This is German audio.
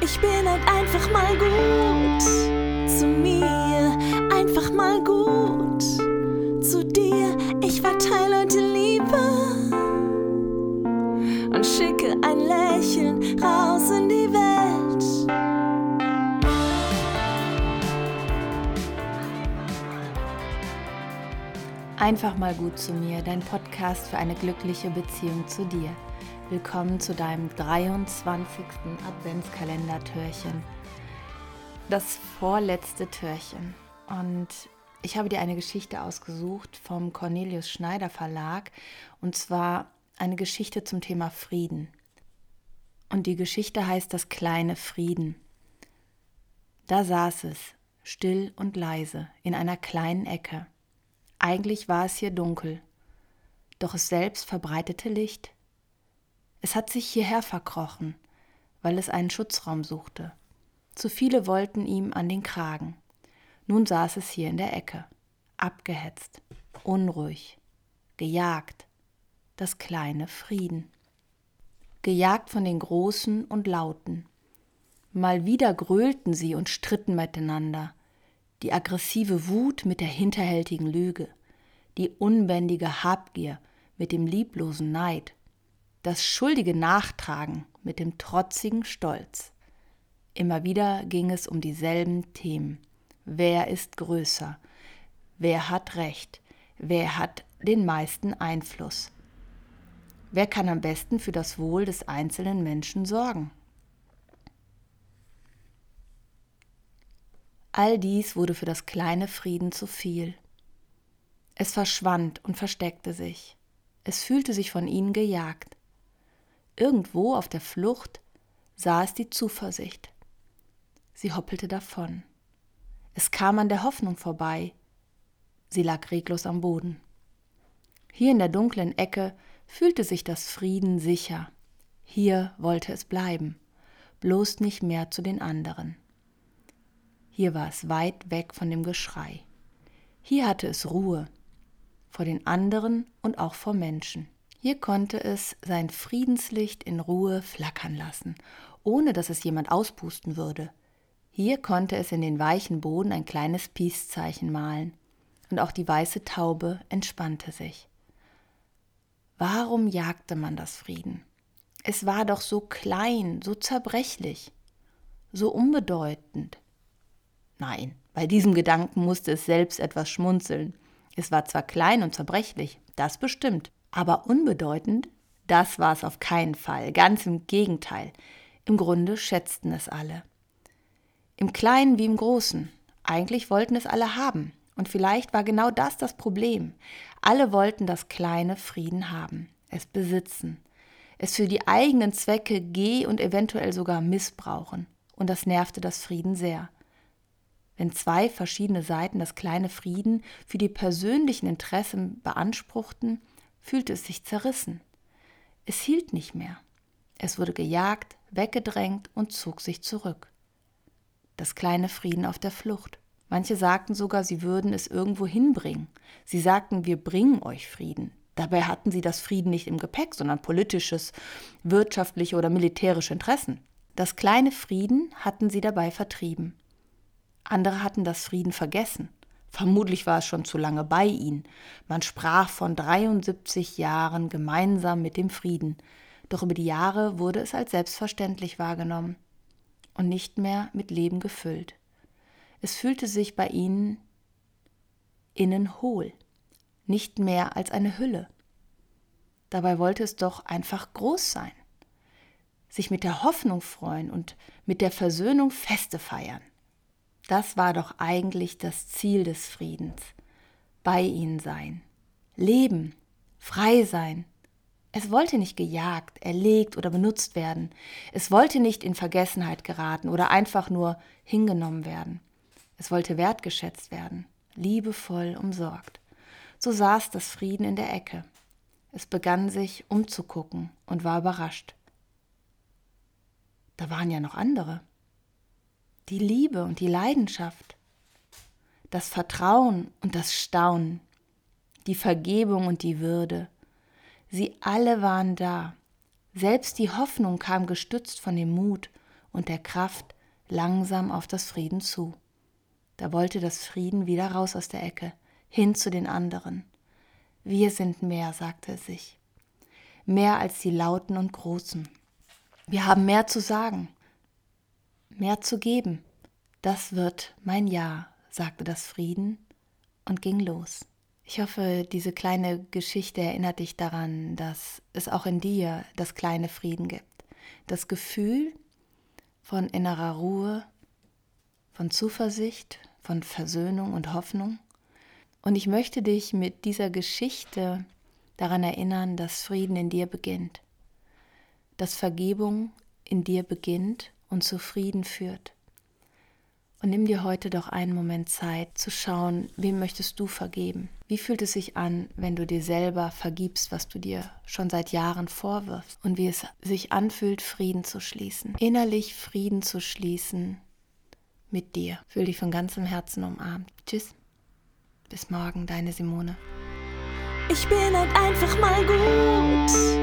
Ich bin halt einfach mal gut zu mir, einfach mal gut zu dir. Ich verteile heute Liebe und schicke ein Lächeln raus in die Welt. Einfach mal gut zu mir, dein Podcast für eine glückliche Beziehung zu dir. Willkommen zu deinem 23. Adventskalender-Türchen. Das vorletzte Türchen. Und ich habe dir eine Geschichte ausgesucht vom Cornelius Schneider Verlag. Und zwar eine Geschichte zum Thema Frieden. Und die Geschichte heißt Das kleine Frieden. Da saß es, still und leise, in einer kleinen Ecke. Eigentlich war es hier dunkel, doch es selbst verbreitete Licht. Es hat sich hierher verkrochen, weil es einen Schutzraum suchte. Zu viele wollten ihm an den Kragen. Nun saß es hier in der Ecke, abgehetzt, unruhig, gejagt, das kleine Frieden. Gejagt von den Großen und Lauten. Mal wieder gröhlten sie und stritten miteinander, die aggressive Wut mit der hinterhältigen Lüge, die unbändige Habgier mit dem lieblosen Neid, das schuldige Nachtragen mit dem trotzigen Stolz. Immer wieder ging es um dieselben Themen. Wer ist größer? Wer hat Recht? Wer hat den meisten Einfluss? Wer kann am besten für das Wohl des einzelnen Menschen sorgen? All dies wurde für das kleine Frieden zu viel. Es verschwand und versteckte sich. Es fühlte sich von ihnen gejagt. Irgendwo auf der Flucht sah es die Zuversicht. Sie hoppelte davon. Es kam an der Hoffnung vorbei. Sie lag reglos am Boden. Hier in der dunklen Ecke fühlte sich das Frieden sicher. Hier wollte es bleiben, bloß nicht mehr zu den anderen. Hier war es weit weg von dem Geschrei. Hier hatte es Ruhe vor den anderen und auch vor Menschen. Hier konnte es sein Friedenslicht in Ruhe flackern lassen, ohne dass es jemand auspusten würde. Hier konnte es in den weichen Boden ein kleines Peace-Zeichen malen, und auch die weiße Taube entspannte sich. Warum jagte man das Frieden? Es war doch so klein, so zerbrechlich, so unbedeutend. Nein, bei diesem Gedanken musste es selbst etwas schmunzeln. Es war zwar klein und zerbrechlich, das bestimmt, aber unbedeutend, das war es auf keinen Fall, ganz im Gegenteil. Im Grunde schätzten es alle. Im Kleinen wie im Großen. Eigentlich wollten es alle haben. Und vielleicht war genau das das Problem. Alle wollten das kleine Frieden haben, es besitzen, es für die eigenen Zwecke geh und eventuell sogar missbrauchen. Und das nervte das Frieden sehr. Wenn zwei verschiedene Seiten das kleine Frieden für die persönlichen Interessen beanspruchten, fühlte es sich zerrissen. Es hielt nicht mehr. Es wurde gejagt, weggedrängt und zog sich zurück. Das kleine Frieden auf der Flucht. Manche sagten sogar, sie würden es irgendwo hinbringen. Sie sagten, wir bringen euch Frieden. Dabei hatten sie das Frieden nicht im Gepäck, sondern politisches, wirtschaftliche oder militärische Interessen. Das kleine Frieden hatten sie dabei vertrieben. Andere hatten das Frieden vergessen. Vermutlich war es schon zu lange bei ihnen. Man sprach von 73 Jahren gemeinsam mit dem Frieden. Doch über die Jahre wurde es als selbstverständlich wahrgenommen und nicht mehr mit Leben gefüllt. Es fühlte sich bei ihnen innen hohl, nicht mehr als eine Hülle. Dabei wollte es doch einfach groß sein, sich mit der Hoffnung freuen und mit der Versöhnung Feste feiern. Das war doch eigentlich das Ziel des Friedens. Bei ihnen sein, leben, frei sein. Es wollte nicht gejagt, erlegt oder benutzt werden. Es wollte nicht in Vergessenheit geraten oder einfach nur hingenommen werden. Es wollte wertgeschätzt werden, liebevoll umsorgt. So saß das Frieden in der Ecke. Es begann sich umzugucken und war überrascht. Da waren ja noch andere die Liebe und die Leidenschaft, das Vertrauen und das Staunen, die Vergebung und die Würde. Sie alle waren da. Selbst die Hoffnung kam gestützt von dem Mut und der Kraft langsam auf das Frieden zu. Da wollte das Frieden wieder raus aus der Ecke, hin zu den anderen. Wir sind mehr, sagte es sich. Mehr als die Lauten und Großen. Wir haben mehr zu sagen, mehr zu geben. Das wird mein Ja, sagte das Frieden und ging los. Ich hoffe, diese kleine Geschichte erinnert dich daran, dass es auch in dir das kleine Frieden gibt. Das Gefühl von innerer Ruhe, von Zuversicht, von Versöhnung und Hoffnung. Und ich möchte dich mit dieser Geschichte daran erinnern, dass Frieden in dir beginnt, dass Vergebung in dir beginnt und zu Frieden führt. Und nimm dir heute doch einen Moment Zeit zu schauen, wem möchtest du vergeben? Wie fühlt es sich an, wenn du dir selber vergibst, was du dir schon seit Jahren vorwirfst? Und wie es sich anfühlt, Frieden zu schließen. Innerlich Frieden zu schließen mit dir. Fühl dich von ganzem Herzen umarmt. Tschüss. Bis morgen, deine Simone. Ich bin halt einfach mal gut.